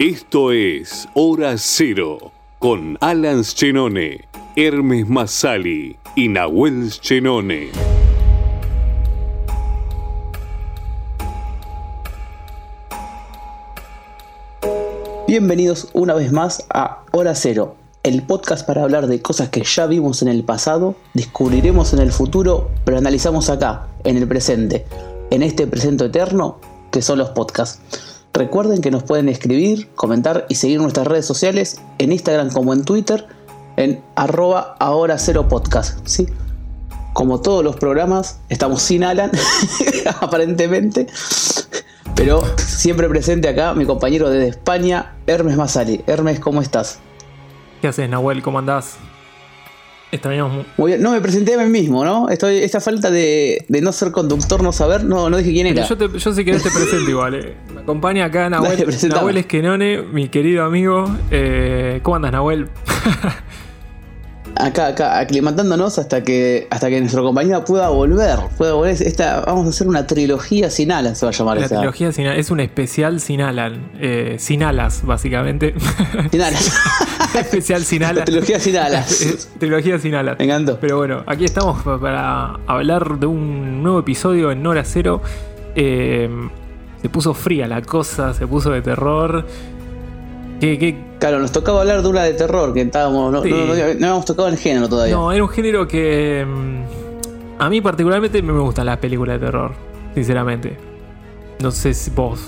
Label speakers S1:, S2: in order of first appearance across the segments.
S1: Esto es Hora Cero con Alan Chenone, Hermes Masali y Nahuel Chenone.
S2: Bienvenidos una vez más a Hora Cero, el podcast para hablar de cosas que ya vimos en el pasado, descubriremos en el futuro, pero analizamos acá, en el presente, en este presente eterno que son los podcasts. Recuerden que nos pueden escribir, comentar y seguir nuestras redes sociales en Instagram como en Twitter en arroba ahora cero podcast. ¿sí? Como todos los programas, estamos sin Alan, aparentemente. Pero siempre presente acá mi compañero desde España, Hermes Masali. Hermes, ¿cómo estás?
S3: ¿Qué haces, Nahuel? ¿Cómo andás?
S2: Extrañamos Muy bien. No, me presenté a mí mismo, ¿no? Estoy, esta falta de, no ser conductor, no saber, no, no dije quién era.
S3: Yo, te, yo sí que te presento igual. Eh. Me acompaña acá Nahuel, Nahuel Esquenone, mi querido amigo. Eh, ¿Cómo andas, Nahuel?
S2: acá, acá, aclimatándonos hasta que, hasta que nuestro compañero pueda volver. Pueda volver. Esta, vamos a hacer una trilogía sin alas, se va a llamar
S3: La trilogía sin alas. Es un especial sin Alan. Eh, sin alas, básicamente.
S2: Sin alas.
S3: especial sin alas.
S2: trilogía sin alas.
S3: trilogía sin alas.
S2: Me encantó.
S3: Pero bueno, aquí estamos para hablar de un nuevo episodio en Hora Cero. Eh, se puso fría la cosa, se puso de terror.
S2: Claro, nos tocaba hablar de una de terror, que estábamos, no, no, habíamos tocado el género todavía.
S3: No, era un género que mm, a mí particularmente me gustan las películas de terror, sinceramente. No sé si vos.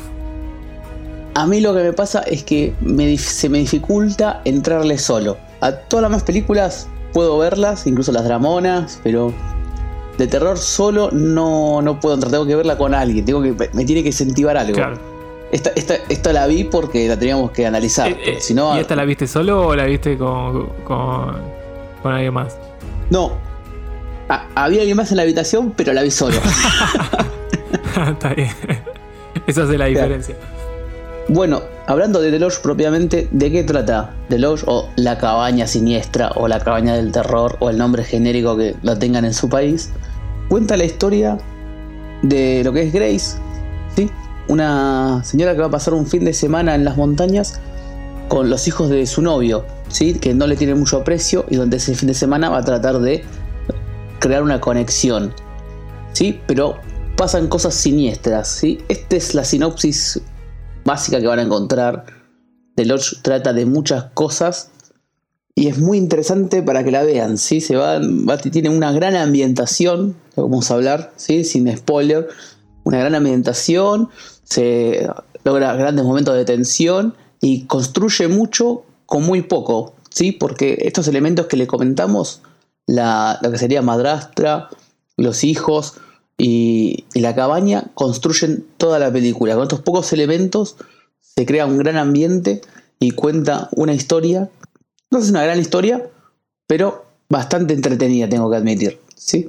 S2: A mí lo que me pasa es que se me dificulta entrarle solo. A todas las más películas puedo verlas, incluso las dramonas, pero de terror solo no, no puedo entrar, tengo que verla con alguien, tengo que, me tiene que incentivar algo. Claro. Esta, esta, la vi porque la teníamos que analizar. Eh, eh,
S3: ¿Y esta la viste solo o la viste con, con, alguien más?
S2: No. había alguien más en la habitación, pero la vi solo.
S3: Está bien. Esa es la diferencia.
S2: Bueno, hablando de The Lodge propiamente, ¿de qué trata The Lodge o La Cabaña Siniestra o La Cabaña del Terror o el nombre genérico que lo tengan en su país? Cuenta la historia de lo que es Grace, ¿sí? Una señora que va a pasar un fin de semana en las montañas con los hijos de su novio, ¿sí? que no le tiene mucho aprecio y donde ese fin de semana va a tratar de crear una conexión. ¿sí? Pero pasan cosas siniestras. ¿sí? Esta es la sinopsis básica que van a encontrar. The Lodge trata de muchas cosas y es muy interesante para que la vean. ¿sí? Se va, tiene una gran ambientación, vamos a hablar, ¿sí? sin spoiler. Una gran ambientación, se logra grandes momentos de tensión y construye mucho con muy poco, ¿sí? Porque estos elementos que le comentamos, la, lo que sería madrastra, los hijos y, la cabaña, construyen toda la película. Con estos pocos elementos se crea un gran ambiente y cuenta una historia. No es una gran historia, pero bastante entretenida, tengo que admitir, ¿sí?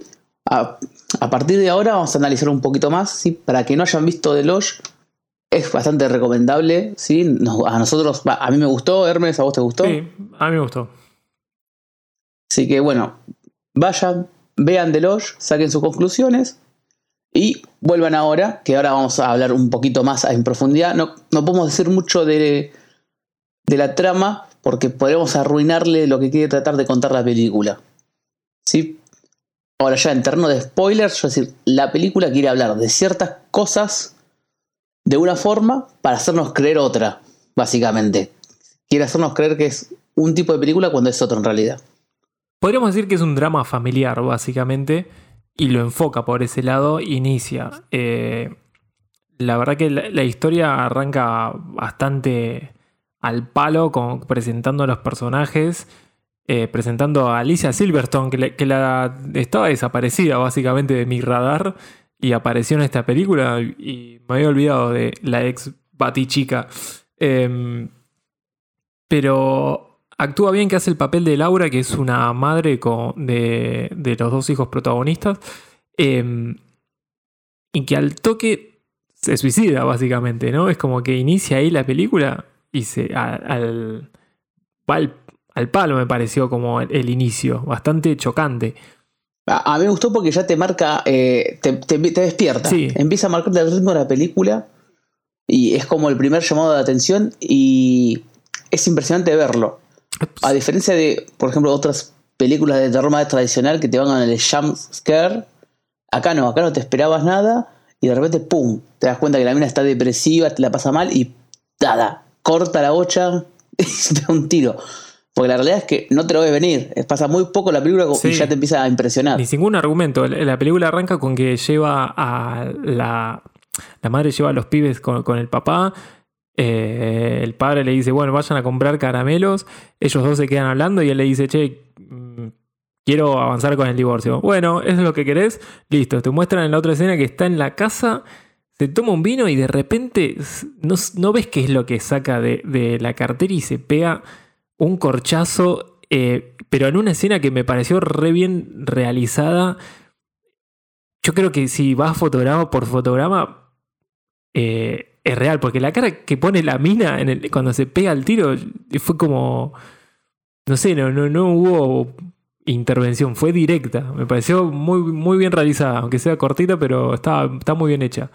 S2: A, partir de ahora vamos a analizar un poquito más, ¿sí? Para que no hayan visto The Lodge, es bastante recomendable, ¿sí? a nosotros, a mí me gustó, Hermes, ¿a vos te gustó?
S3: Sí, a mí me gustó.
S2: Así que bueno, vayan, vean The Lodge, saquen sus conclusiones y vuelvan ahora, que ahora vamos a hablar un poquito más en profundidad. No, no podemos decir mucho de, de la trama porque podemos arruinarle lo que quiere tratar de contar la película. ¿Sí? Ahora ya en terreno de spoilers, yo decir, la película quiere hablar de ciertas cosas de una forma para hacernos creer otra, básicamente. Quiere hacernos creer que es un tipo de película cuando es otro en realidad.
S3: Podríamos decir que es un drama familiar, básicamente, y lo enfoca por ese lado, inicia. Eh, la verdad que la, historia arranca bastante al palo, con, presentando a los personajes, eh, presentando a Alicia Silverstone, que, la, estaba desaparecida básicamente de mi radar y apareció en esta película y me había olvidado de la ex Batichica. Eh, pero actúa bien que hace el papel de Laura, que es una madre de, los dos hijos protagonistas. Em, y que al toque se suicida, básicamente, ¿no? Es como que inicia ahí la película y se. al, al, palo me pareció como el inicio, bastante chocante.
S2: A, mí me gustó porque ya te marca, eh, te, despierta. Empieza a marcar el ritmo de la película Y es como el primer llamado de atención y es impresionante verlo. A diferencia de, por ejemplo, otras películas de terror más tradicional que te van con el jump scare, acá no, acá no te esperabas nada y de repente, ¡pum! Te das cuenta que la mina está depresiva, te la pasa mal y ¡tada! Corta la bocha y se da un tiro. Porque la realidad es que no te lo ves venir. Pasa muy poco la película y ya te empieza a impresionar.
S3: Ni ningún argumento. La película arranca con que lleva a la. La madre lleva a los pibes con, el papá. Eh, el padre le dice, bueno, vayan a comprar caramelos. Ellos dos se quedan hablando y él le dice, che, mm, quiero avanzar con el divorcio. Bueno, ¿es lo que querés? Listo. Te muestran en la otra escena que está en la casa se toma un vino y de repente no, ves qué es lo que saca de, de, la cartera y se pega un corchazo, eh, pero en una escena que me pareció re bien realizada. Yo creo que si vas fotograma por fotograma, eh, es real, porque la cara que pone la mina cuando se pega el tiro fue como. No sé, no, no, no hubo intervención, fue directa. Me pareció muy, muy bien realizada, aunque sea cortita, pero está, está muy bien hecha.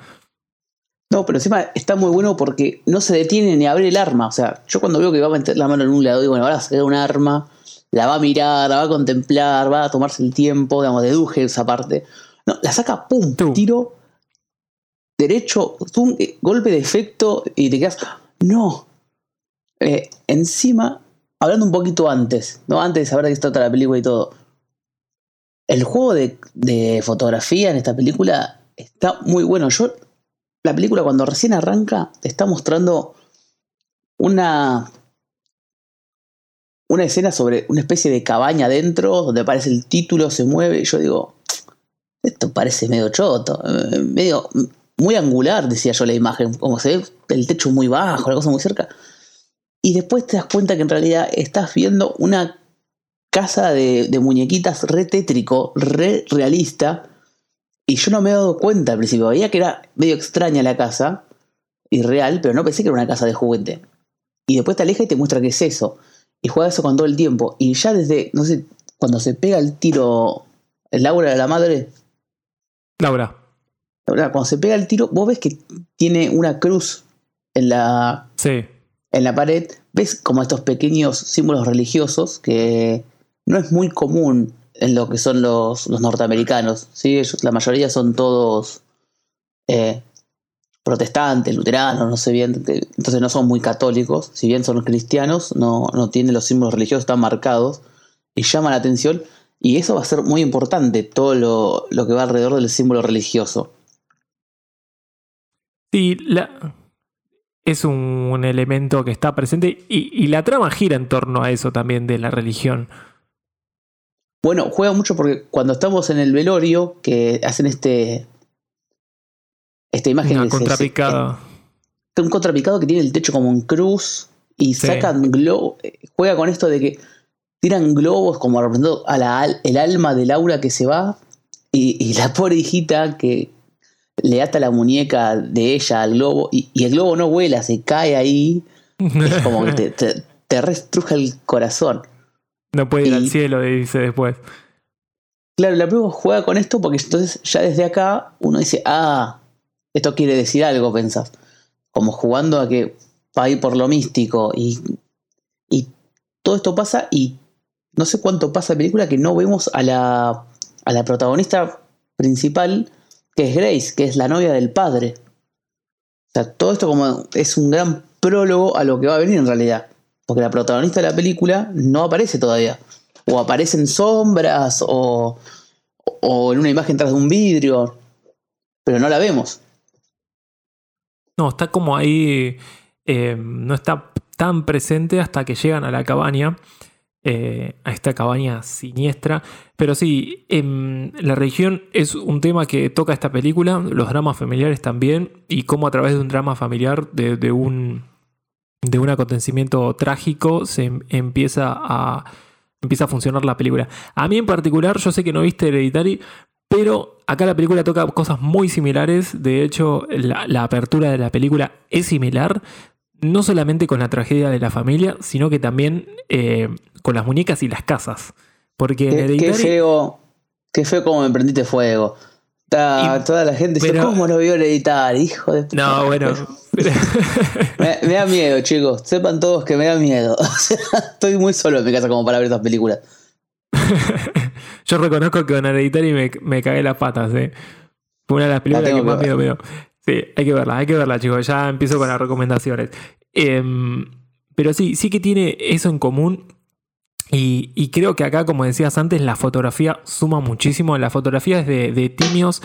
S2: No, pero encima está muy bueno porque no se detiene ni a abrir el arma. O sea, yo cuando veo que va a meter la mano en un lado, digo, bueno, ahora sacar un arma, la va a mirar, la va a contemplar, va a tomarse el tiempo, digamos, deduje esa parte. No, la saca, pum, tiro, derecho, eh, golpe de efecto y te quedas. No. Eh, encima, hablando un poquito antes, ¿no? Antes de saber de qué trata la película y todo. El juego de, de fotografía en esta película está muy bueno. Yo la película cuando recién arranca te está mostrando una una escena sobre una especie de cabaña adentro donde aparece el título, se mueve y yo digo, esto parece medio choto, eh, medio muy angular, decía yo la imagen, como se ve el techo muy bajo, la cosa muy cerca. Y después te das cuenta que en realidad estás viendo una casa de, de muñequitas re tétrico, re realista, y yo no me he dado cuenta al principio. Veía que era medio extraña la casa, irreal, pero no pensé que era una casa de juguete. Y después te aleja y te muestra que es eso. Y juega eso con todo el tiempo. Y ya desde, no sé, cuando se pega el tiro, Laura de la madre.
S3: Laura.
S2: Laura, cuando se pega el tiro, vos ves que tiene una cruz en la,
S3: sí.
S2: en la pared. Ves como estos pequeños símbolos religiosos que no es muy común en lo que son los, norteamericanos. ¿sí? la mayoría son todos eh, protestantes, luteranos, no sé bien, entonces no son muy católicos, si bien son cristianos, no, no tienen los símbolos religiosos tan marcados y llama la atención. Y eso va a ser muy importante, todo lo, que va alrededor del símbolo religioso.
S3: Sí, la, es un, elemento que está presente y, la trama gira en torno a eso también de la religión.
S2: Bueno, juega mucho porque cuando estamos en el velorio, que hacen este. Esta imagen.
S3: Un contrapicado.
S2: un contrapicado que tiene el techo como en cruz y sacan globos. Juega con esto de que tiran globos como representando a la, el alma de Laura que se va y, la pobre hijita que le ata la muñeca de ella al globo y, el globo no vuela, se cae ahí. es como que te, te, te restruja el corazón.
S3: No puede ir al cielo, dice después.
S2: Claro, la prueba juega con esto porque entonces ya desde acá uno dice, ah, esto quiere decir algo, pensás. Como jugando a que va a ir por lo místico y, y todo esto pasa y no sé cuánto pasa la película que no vemos a la, a la protagonista principal, que es Grace, que es la novia del padre. O sea, todo esto como es un gran prólogo a lo que va a venir en realidad. Porque la protagonista de la película no aparece todavía. O aparece en sombras o, en una imagen tras de un vidrio. Pero no la vemos.
S3: No, está como ahí. Eh, no está tan presente hasta que llegan a la cabaña. Eh, a esta cabaña siniestra. Pero sí, en la religión es un tema que toca esta película, los dramas familiares también, y cómo a través de un drama familiar, de un de un acontecimiento trágico se em, empieza a, empieza a funcionar la película. A mí en particular, yo sé que no viste Hereditary, pero acá la película toca cosas muy similares. De hecho, la, apertura de la película es similar. No solamente con la tragedia de la familia, sino que también eh, con las muñecas y las casas. Porque
S2: qué, Hereditary... qué feo, qué feo como me prendiste fuego. Toda la gente dice, ¿cómo lo vio editar? Hijo de
S3: No, bueno.
S2: me, me, da miedo, chicos. Sepan todos que me da miedo. estoy muy solo en mi casa como para ver estas películas.
S3: Yo reconozco que con Hereditary me, me cagué las patas, ¿eh? Fue una de las películas que, más miedo me dio. Sí, hay que verla, hay que verla, chicos. Ya empiezo con las recomendaciones. Em, pero sí, sí que tiene eso en común. Y, creo que acá, como decías antes, la fotografía suma muchísimo. La fotografía es de, de Timios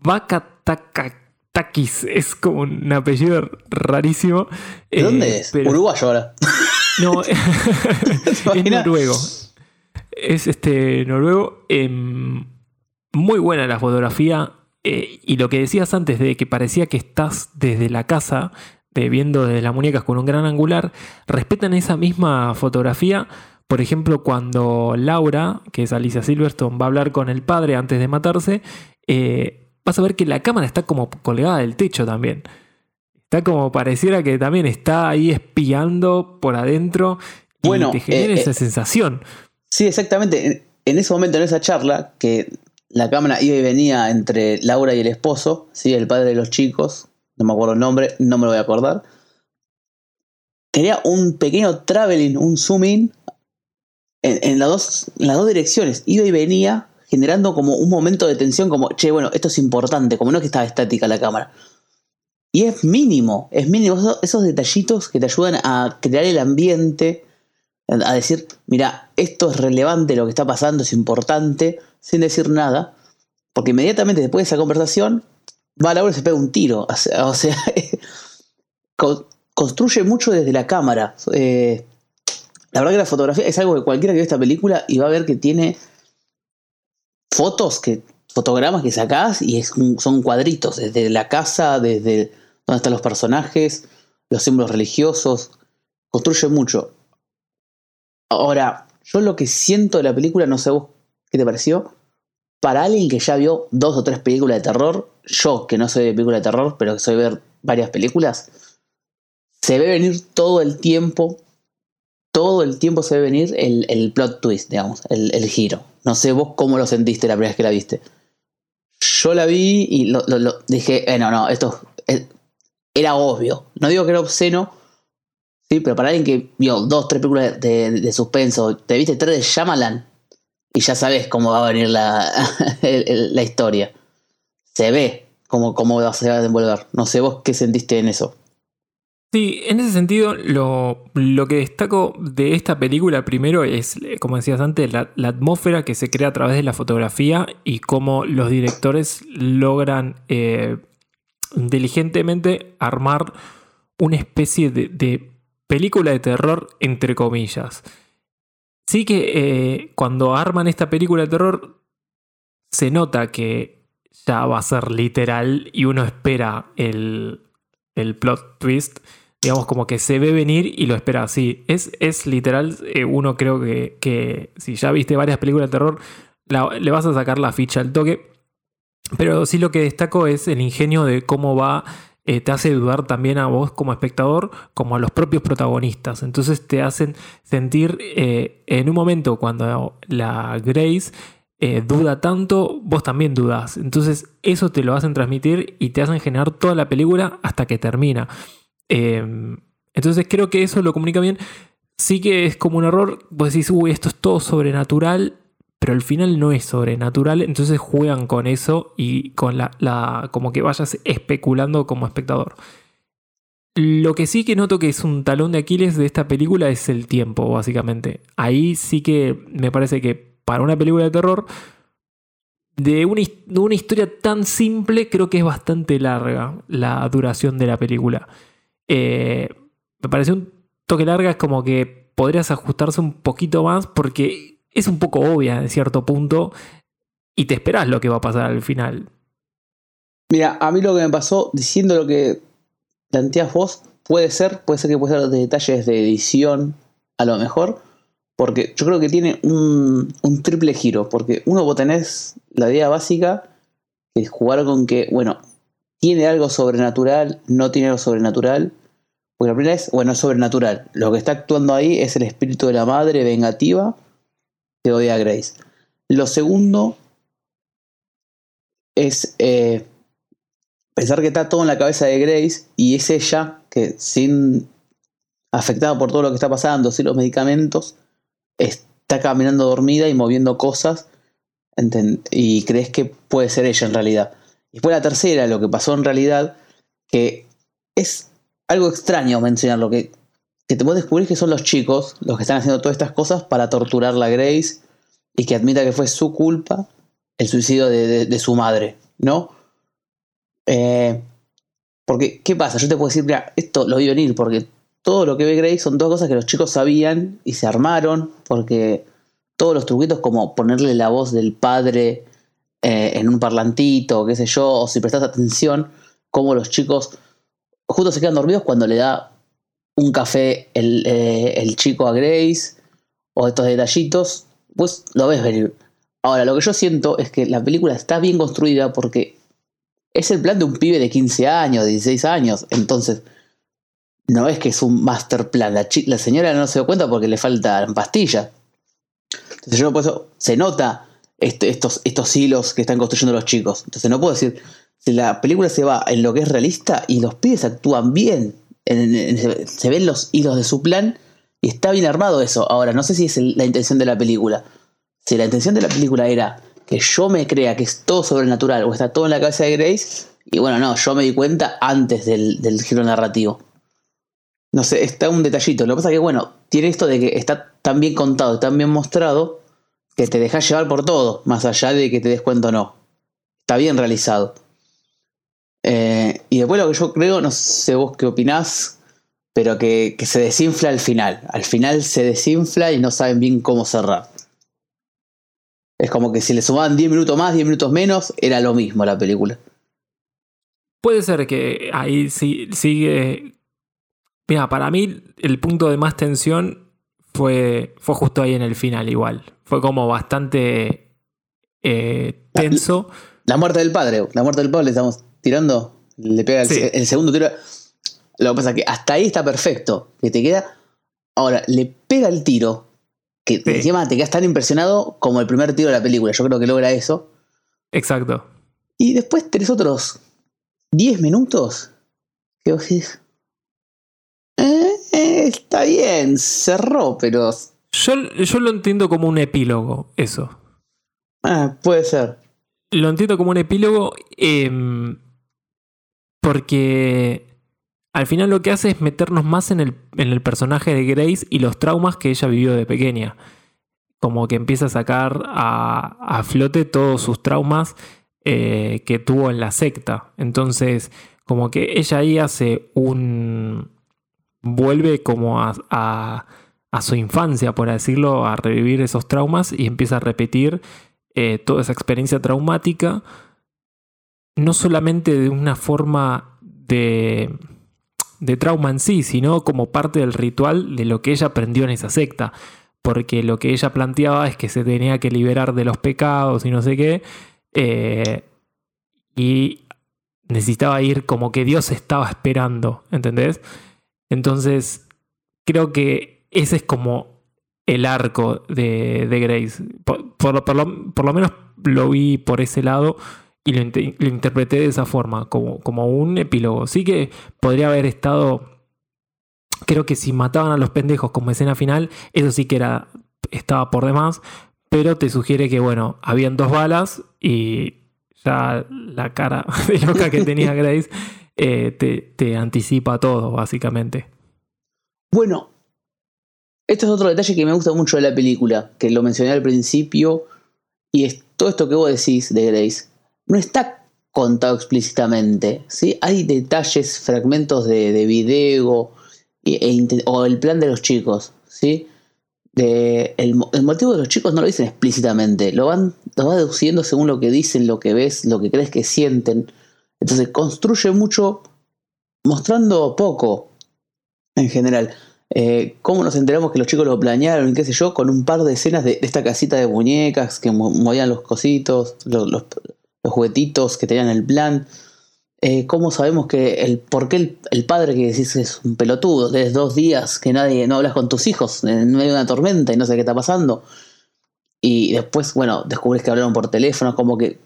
S3: Vakatakakis. Es como un apellido rarísimo.
S2: ¿De dónde eh, es? Uruguayo ahora.
S3: No, es noruego. Es este noruego. Em, muy buena la fotografía. Eh, y lo que decías antes de que parecía que estás desde la casa, de viendo desde las muñecas con un gran angular, respetan esa misma fotografía. Por ejemplo, cuando Laura, que es Alicia Silverstone, va a hablar con el padre antes de matarse, eh, vas a ver que la cámara está como colgada del techo también. Está como pareciera que también está ahí espiando por adentro y bueno, te genera esa sensación.
S2: Sí, exactamente. En ese momento, en esa charla, que la cámara iba y venía entre Laura y el esposo, ¿sí? el padre de los chicos, no me acuerdo el nombre, no me lo voy a acordar. Tenía un pequeño traveling, un zoom in en, las dos, las dos direcciones. Iba y venía generando como un momento de tensión, como, che, bueno, esto es importante, como no es que estaba estática la cámara. Y es mínimo, es mínimo esos detallitos que te ayudan a crear el ambiente a decir, mira, esto es relevante, lo que está pasando es importante, sin decir nada, porque inmediatamente después de esa conversación, va Laura y se pega un tiro. O sea, construye mucho desde la cámara. Eh, la verdad que la fotografía es algo que cualquiera que ve esta película y va a ver que tiene fotos, que, fotogramas que sacás y son cuadritos, desde la casa, desde donde están los personajes, los símbolos religiosos. Construye mucho. Ahora, yo lo que siento de la película, no sé vos qué te pareció. Para alguien que ya vio dos o tres películas de terror, yo que no soy de película de terror, pero que soy ver varias películas, se ve venir todo el tiempo, todo el tiempo se ve venir el, plot twist, digamos, el, giro. No sé vos cómo lo sentiste la primera vez que la viste. Yo la vi y lo, dije, eh, no, no, esto era obvio. No digo que era obsceno, Sí, pero para alguien que vio dos, tres películas de, suspenso, te viste tres de Shyamalan y ya sabes cómo va a venir la, la historia. Se ve cómo, cómo se va a desenvolver. No sé vos qué sentiste en eso.
S3: Sí, en ese sentido, lo, lo, que destaco de esta película primero es, como decías antes, la, atmósfera que se crea a través de la fotografía y cómo los directores logran eh, inteligentemente armar una especie de película de terror entre comillas. Sí que eh, cuando arman esta película de terror se nota que ya va a ser literal y uno espera el, el plot twist. Digamos como que se ve venir y lo espera así. Es, es literal, eh, uno creo que, si ya viste varias películas de terror, le vas a sacar la ficha al toque. Pero sí lo que destaco es el ingenio de cómo va eh, te hace dudar también a vos como espectador, como a los propios protagonistas. Entonces te hacen sentir eh, en un momento cuando la Grace duda tanto, vos también dudas. Entonces eso te lo hacen transmitir y te hacen generar toda la película hasta que termina. Em, entonces creo que eso lo comunica bien. Sí que es como un error, vos decís, uy, esto es todo sobrenatural pero al final no es sobrenatural, entonces juegan con eso y con la, como que vayas especulando como espectador. Lo que sí que noto que es un talón de Aquiles de esta película es el tiempo, básicamente. Ahí sí que me parece que para una película de terror, de una, historia tan simple, creo que es bastante larga la duración de la película. Eh, me parece un toque larga, es como que podrías ajustarse un poquito más porque es un poco obvia en cierto punto y te esperas lo que va a pasar al final.
S2: Mira, a mí lo que me pasó diciendo lo que planteas vos puede ser, puede ser que puede ser detalles de edición a lo mejor, porque yo creo que tiene un, un triple giro, porque uno vos tenés la idea básica que es jugar con que, bueno, tiene algo sobrenatural, no tiene algo sobrenatural, porque la primera es, bueno, es sobrenatural, lo que está actuando ahí es el espíritu de la madre vengativa, que odia a Grace. Lo segundo es eh, pensar que está todo en la cabeza de Grace y es ella que sin afectada por todo lo que está pasando, sin los medicamentos, está caminando dormida y moviendo cosas y crees que puede ser ella en realidad. Y después la tercera, lo que pasó en realidad, que es algo extraño mencionarlo, que, que te puedes descubrir que son los chicos los que están haciendo todas estas cosas para torturar a Grace y que admita que fue su culpa el suicidio de, su madre, ¿no? Eh, porque, ¿qué pasa? Yo te puedo decir, mira, esto lo vi venir porque todo lo que ve Grace son dos cosas que los chicos sabían y se armaron porque todos los truquitos como ponerle la voz del padre eh, en un parlantito, qué sé yo, o si prestas atención, como los chicos justo se quedan dormidos cuando le da un café el, eh, el chico a Grace, o estos detallitos, pues lo ves venir. Ahora, lo que yo siento es que la película está bien construida porque es el plan de un pibe de 15 años, 16 años, entonces no es que es un master plan. La, la señora no se da cuenta porque le faltan pastillas. Entonces yo por eso se nota este, estos, estos hilos que están construyendo los chicos. Entonces no puedo decir, si la película se va en lo que es realista y los pibes actúan bien, se ven los hilos de su plan y está bien armado eso. Ahora, no sé si es la intención de la película. Si la intención de la película era que yo me crea que es todo sobrenatural o está todo en la cabeza de Grace, y bueno, no, yo me di cuenta antes del, del giro narrativo. No sé, está un detallito. Lo que pasa es que, bueno, tiene esto de que está tan bien contado, tan bien mostrado, que te dejas llevar por todo, más allá de que te des cuenta o no. Está bien realizado. Eh, y después lo que yo creo, no sé vos qué opinás, pero que, que, se desinfla al final. Al final se desinfla y no saben bien cómo cerrar. Es como que si le sumaban 10 minutos más, 10 minutos menos, era lo mismo la película.
S3: Puede ser que ahí sí, sigue Mira, para mí el punto de más tensión fue, fue justo ahí en el final igual. Fue como bastante eh, tenso.
S2: La, muerte del padre, la muerte del padre le estamos tirando, le pega el, segundo tiro. Lo que pasa es que hasta ahí está perfecto, que te queda... Ahora, le pega el tiro, que encima te quedas tan impresionado como el primer tiro de la película. Yo creo que logra eso.
S3: Exacto.
S2: Y después tenés otros 10 minutos que vos decís, eh, está bien, cerró, pero.
S3: Yo, yo lo entiendo como un epílogo, eso.
S2: Ah, puede ser.
S3: Lo entiendo como un epílogo em, porque al final lo que hace es meternos más en el, en el personaje de Grace y los traumas que ella vivió de pequeña. Como que empieza a sacar a, a flote todos sus traumas eh, que tuvo en la secta. Entonces, como que ella ahí hace un, vuelve como a, su infancia, por decirlo, a revivir esos traumas y empieza a repetir eh, toda esa experiencia traumática, no solamente de una forma de, de trauma en sí, sino como parte del ritual de lo que ella aprendió en esa secta. Porque lo que ella planteaba es que se tenía que liberar de los pecados y no sé qué. Eh, y necesitaba ir como que Dios estaba esperando, ¿entendés? Entonces, creo que ese es como el arco de, Grace. Por, lo, menos lo vi por ese lado y lo, interpreté de esa forma, como, como un epílogo. Sí que podría haber estado. Creo que si mataban a los pendejos como escena final, eso sí que era, estaba por demás. Pero te sugiere que, bueno, habían dos balas y ya la cara de loca que tenía Grace eh, te, anticipa todo, básicamente.
S2: Bueno, esto es otro detalle que me gusta mucho de la película, que lo mencioné al principio, y es todo esto que vos decís de Grace, no está contado explícitamente, ¿sí? Hay detalles, fragmentos de, de video e o el plan de los chicos, ¿sí? De, el, motivo de los chicos no lo dicen explícitamente, lo van, lo van deduciendo según lo que dicen, lo que ves, lo que crees que sienten. Entonces construye mucho mostrando poco en general. Eh, ¿Cómo nos enteramos que los chicos lo planearon qué sé yo? Con un par de escenas de, esta casita de muñecas que movían los cositos, los, juguetitos que tenían el plan. Eh, ¿Cómo sabemos que el por qué el, padre que decís es un pelotudo? Desde dos días que nadie no hablas con tus hijos en medio de una tormenta y no sé qué está pasando. Y después, bueno, descubrís que hablaron por teléfono, como que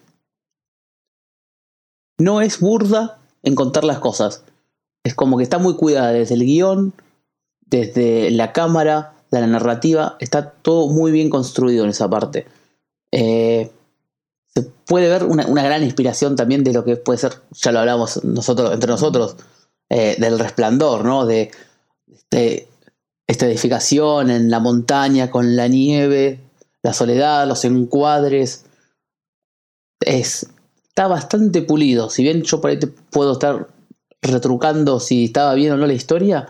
S2: no es burda en contar las cosas. Es como que está muy cuidada desde el guion, desde la cámara, de la narrativa, está todo muy bien construido en esa parte. Eh, se puede ver una, gran inspiración también de lo que puede ser, ya lo hablamos nosotros, entre nosotros, eh, del resplandor, ¿no? De, de, esta edificación en la montaña con la nieve, la soledad, los encuadres. Es, está bastante pulido. Si bien yo por ahí puedo estar retrucando si estaba bien o no la historia,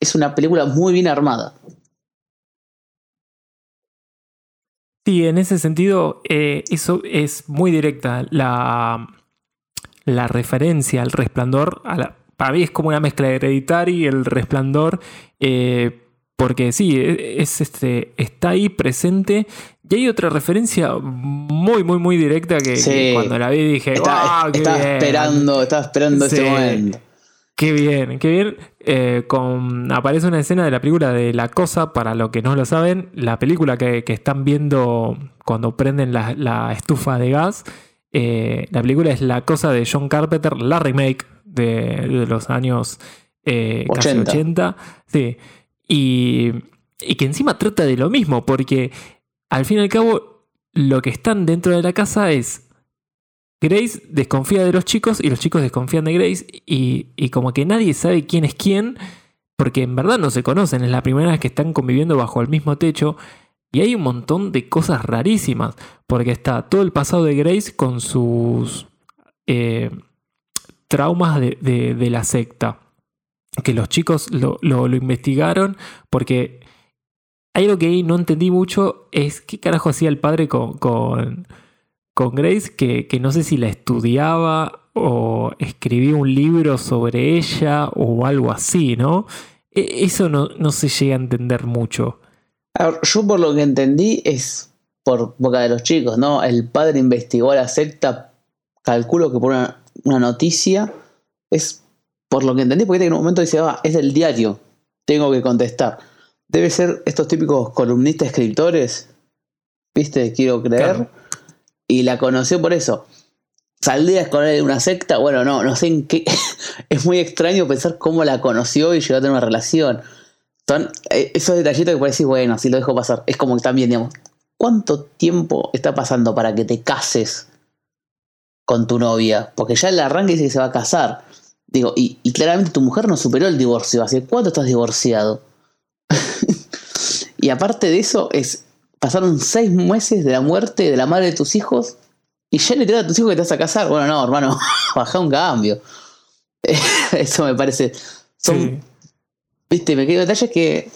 S2: es una película muy bien armada.
S3: Sí, en ese sentido, eh, eso es muy directa. La, la referencia al resplandor, para mí es como una mezcla de Hereditary y el resplandor. Eh, porque sí, e, es, este, está ahí presente. Y hay otra referencia muy, muy, muy directa que, cuando la vi dije,
S2: estaba, esperando, estaba esperando este momento.
S3: Qué bien, qué bien. Eh, con, aparece una escena de la película de La Cosa, para los que no lo saben, la película que, están viendo cuando prenden la, estufa de gas. Eh, la película es La Cosa de John Carpenter, la remake de, los años eh, 80. casi 80. Sí. Y, y que encima trata de lo mismo, porque al fin y al cabo lo que están dentro de la casa es Grace desconfía de los chicos y los chicos desconfían de Grace y, como que nadie sabe quién es quién, porque en verdad no se conocen, es la primera vez que están conviviendo bajo el mismo techo y hay un montón de cosas rarísimas, porque está todo el pasado de Grace con sus eh, traumas de, la secta, que los chicos lo, investigaron porque... Algo que ahí no entendí mucho, es qué carajo hacía el padre con Grace que, no sé si la estudiaba o escribía un libro sobre ella o algo así, ¿no? E, eso no, se llega a entender mucho.
S2: yo por lo que entendí es por boca de los chicos, ¿no? El padre investigó a la secta, calculo que por una, noticia, es por lo que entendí, porque en un momento dice, ah, es del diario, tengo que contestar. Debe ser estos típicos columnistas escritores, ¿viste? Quiero creer y la conoció por eso. ¿Saldrías con él de una secta? Bueno, no, no sé en qué. es muy extraño pensar cómo la conoció y llegó a tener una relación. Son eh, esos detallitos que parecís, bueno, si lo dejo pasar. Es como que también, digamos, ¿cuánto tiempo está pasando para que te cases con tu novia? Porque ya el arranque dice que se va a casar. Digo, y, y claramente tu mujer no superó el divorcio. ¿Hace cuánto estás divorciado? y aparte de eso, es pasaron seis meses de la muerte de la madre de tus hijos y ya le queda a tus hijos que te vas a casar. Bueno, no, hermano, baja un cambio. Eso me parece. Son. Viste, me quedo detalles que.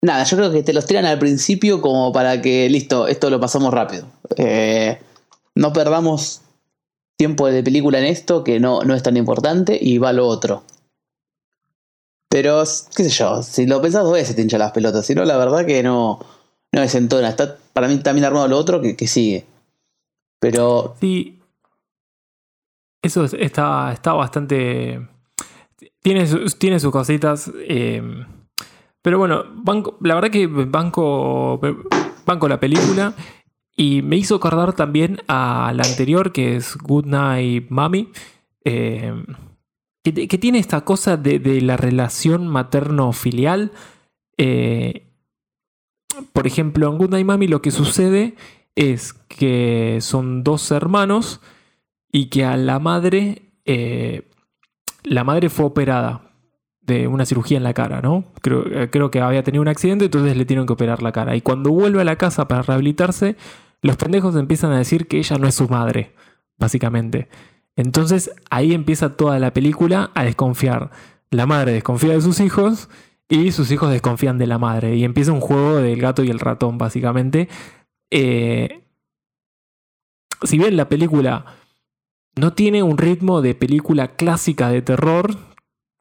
S2: Nada, yo creo que te los tiran al principio como para que, listo, esto lo pasamos rápido. Eh, no perdamos tiempo de película en esto, que no, no es tan importante, y va lo otro. Pero, qué sé yo, si lo pensás dos veces te hincha las pelotas, si no, la verdad que no no desentona. Está para mí también armado lo otro que, que sigue. Pero.
S3: Sí. Eso está, está bastante. Tiene, tiene sus cositas. Eh, pero bueno, banco, la verdad que banco, banco la película. Y me hizo acordar también a la anterior, que es Good Night Mommy. Eh, que, tiene esta cosa de, de la relación materno-filial. Eh, por ejemplo, en Good Night Mami lo que sucede es que son dos hermanos y que a la madre, eh, la madre fue operada de una cirugía en la cara, ¿no? Creo, eh, creo, que había tenido un accidente, entonces le tienen que operar la cara. Y cuando vuelve a la casa para rehabilitarse, los pendejos empiezan a decir que ella no es su madre, básicamente. Entonces ahí empieza toda la película a desconfiar. La madre desconfía de sus hijos y sus hijos desconfían de la madre. Y empieza un juego del gato y el ratón, básicamente. Eh, si bien la película no tiene un ritmo de película clásica de terror,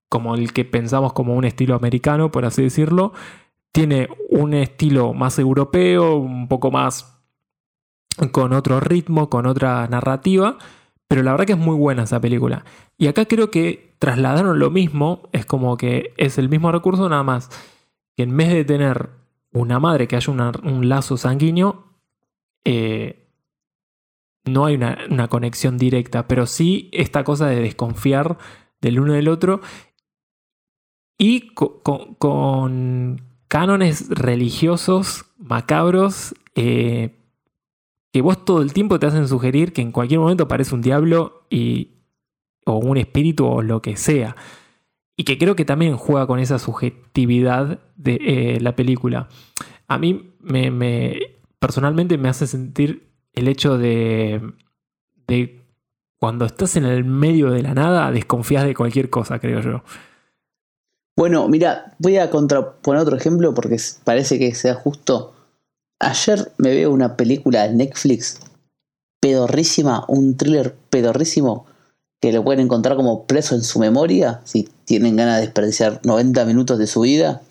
S3: como el que pensamos como un estilo americano, por así decirlo, tiene un estilo más europeo, un poco más con otro ritmo, con otra narrativa, pero la verdad que es muy buena esa película. Y acá creo que trasladaron lo mismo, es como que es el mismo recurso, nada más que en vez de tener una madre que haya un lazo sanguíneo, eh, no hay una, conexión directa, pero sí esta cosa de desconfiar del uno del otro y con, cánones religiosos macabros eh, que vos todo el tiempo te hacen sugerir que en cualquier momento aparece un diablo y, o un espíritu o lo que sea. Y que creo que también juega con esa subjetividad de eh, la película. A mí me, personalmente me hace sentir el hecho de, de cuando estás en el medio de la nada, desconfías de cualquier cosa, creo yo.
S2: Bueno, mira, voy a contraponer otro ejemplo porque parece que sea justo. Ayer me veo una película de Netflix pedorrísima, un thriller pedorrísimo que lo pueden encontrar como preso en su memoria, si tienen ganas de desperdiciar 90 minutos de su vida.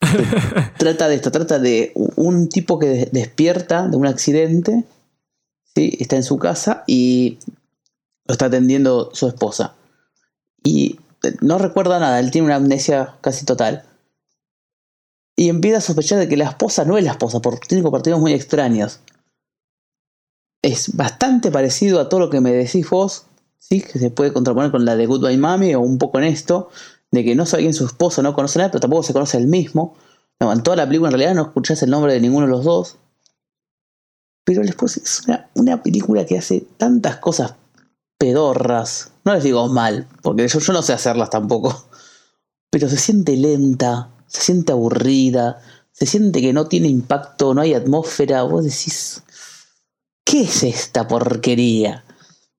S2: trata de esto, trata de un tipo que despierta de un accidente, ¿sí? está en su casa y lo está atendiendo su esposa. Y no recuerda nada, él tiene una amnesia casi total. Y empieza a sospechar de que la esposa no es la esposa, porque tiene compartidos muy extraños. Es bastante parecido a todo lo que me decís vos, ¿sí? que se puede contraponer con la de Goodbye Mami o un poco en esto, de que no sabe quién es su esposo, no conoce nada, pero tampoco se conoce el mismo. En toda la película en realidad no escuchás el nombre de ninguno de los dos. Pero después es una, película que hace tantas cosas pedorras. No les digo mal, porque yo no sé hacerlas tampoco. Pero se siente lenta, se siente aburrida, se siente que no tiene impacto, no hay atmósfera. Vos decís, ¿qué es esta porquería?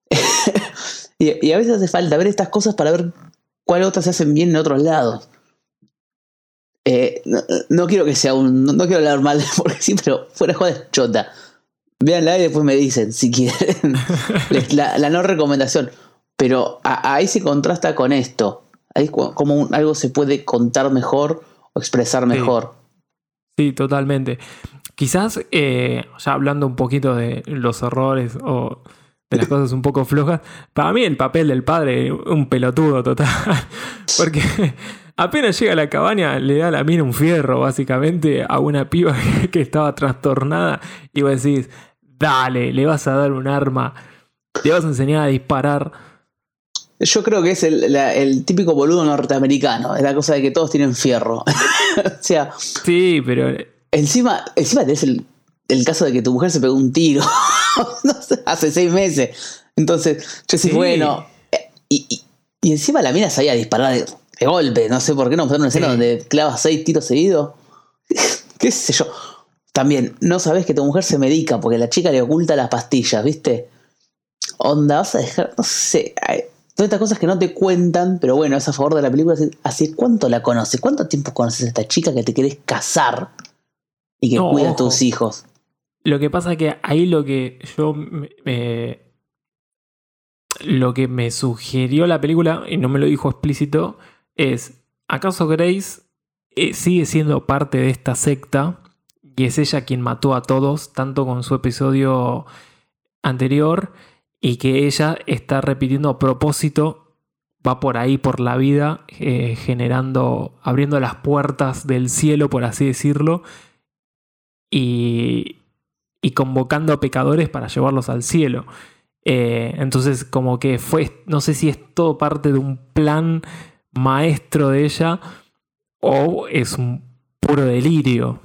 S2: y, a veces hace falta ver estas cosas para ver cuáles otras se hacen bien en otros lados. Eh, no, quiero que sea un. No, quiero hablar mal porque sí, pero fuera de chota. Véanla y después me dicen si quieren. la, no recomendación. Pero ahí se contrasta con esto. Ahí como algo se puede contar mejor o expresar mejor.
S3: Sí, totalmente. Quizás, eh, ya hablando un poquito de los errores o de las cosas un poco flojas, para mí el papel del padre, un pelotudo total. Porque apenas llega a la cabaña, le da la mina un fierro, básicamente, a una piba que estaba trastornada. Y vos decís, dale, le vas a dar un arma, te vas a enseñar a disparar.
S2: Yo creo que es el, típico boludo norteamericano, es la cosa de que todos tienen fierro. o sea.
S3: Sí, pero.
S2: Encima, encima tenés el, el caso de que tu mujer se pegó un tiro hace seis meses. Entonces, yo sí. bueno. Eh, y, encima la mina sabía disparar de, golpe, no sé por qué no mostraron una escena donde clava seis tiros seguidos. ¿Qué sé yo? También, no sabes que tu mujer se medica porque la chica le oculta las pastillas, ¿viste? Onda, vas a dejar, no sé, todas estas cosas que no te cuentan, pero bueno, es a favor de la película. Así, ¿cuánto la conoces? ¿Cuánto tiempo conoces a esta chica que te querés casar y que cuida a tus hijos?
S3: Lo que pasa es que ahí lo que yo me, lo que me sugirió la película, y no me lo dijo explícito, es, ¿acaso Grace eh, sigue siendo parte de esta secta? Y es ella quien mató a todos, tanto con su episodio anterior, y que ella está repitiendo a propósito, va por ahí, por la vida, eh, generando, abriendo las puertas del cielo, por así decirlo, y, y convocando a pecadores para llevarlos al cielo. Eh, entonces, como que fue, no sé si es todo parte de un plan maestro de ella o es un puro delirio.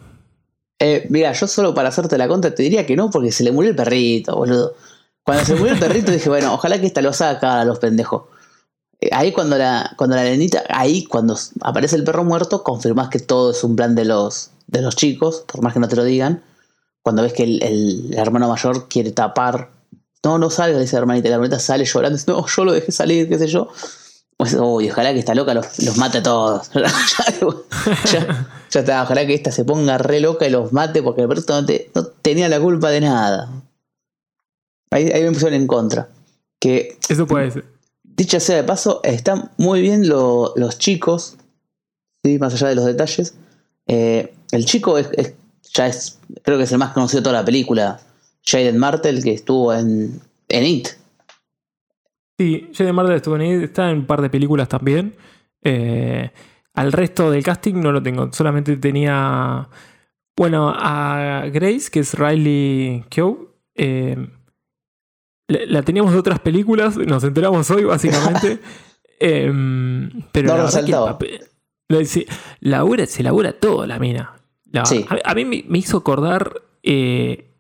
S2: Eh, mira, yo solo para hacerte la contra te diría que no, porque se le murió el perrito, boludo. Cuando se murió el perrito dije, bueno, ojalá que esta lo saca a los pendejos. Eh, ahí cuando la, cuando la nenita, ahí cuando aparece el perro muerto, confirmás que todo es un plan de los, de los chicos, por más que no te lo digan. Cuando ves que el, hermano mayor quiere tapar, no, no salga, dice la hermanita, la hermanita sale llorando, dice, no, yo lo dejé salir, qué sé yo. Pues, uy, ojalá que esta loca los, los mate a todos. ya, está, ojalá que esta se ponga re loca y los mate porque el perrito no, tenía la culpa de nada. Ahí, ahí me pusieron en contra. Que,
S3: Eso puede ser.
S2: Dicha sea de paso, están muy bien los chicos, ¿sí? más allá de los detalles. Eh, el chico es, ya es, creo que es el más conocido de toda la película, Jaden Martel, que estuvo en, en It.
S3: Sí, Jaden Martel estuvo en It, está en un par de películas también. Eh, al resto del casting no lo tengo, solamente tenía, bueno, a Grace, que es Riley eh, la, teníamos de otras películas, nos enteramos hoy básicamente. Em, pero
S2: No
S3: la
S2: resaltaba.
S3: papel- la- se, labura, se labura todo la mina. La-
S2: Sí.
S3: a, a mí me, me hizo acordar. eh,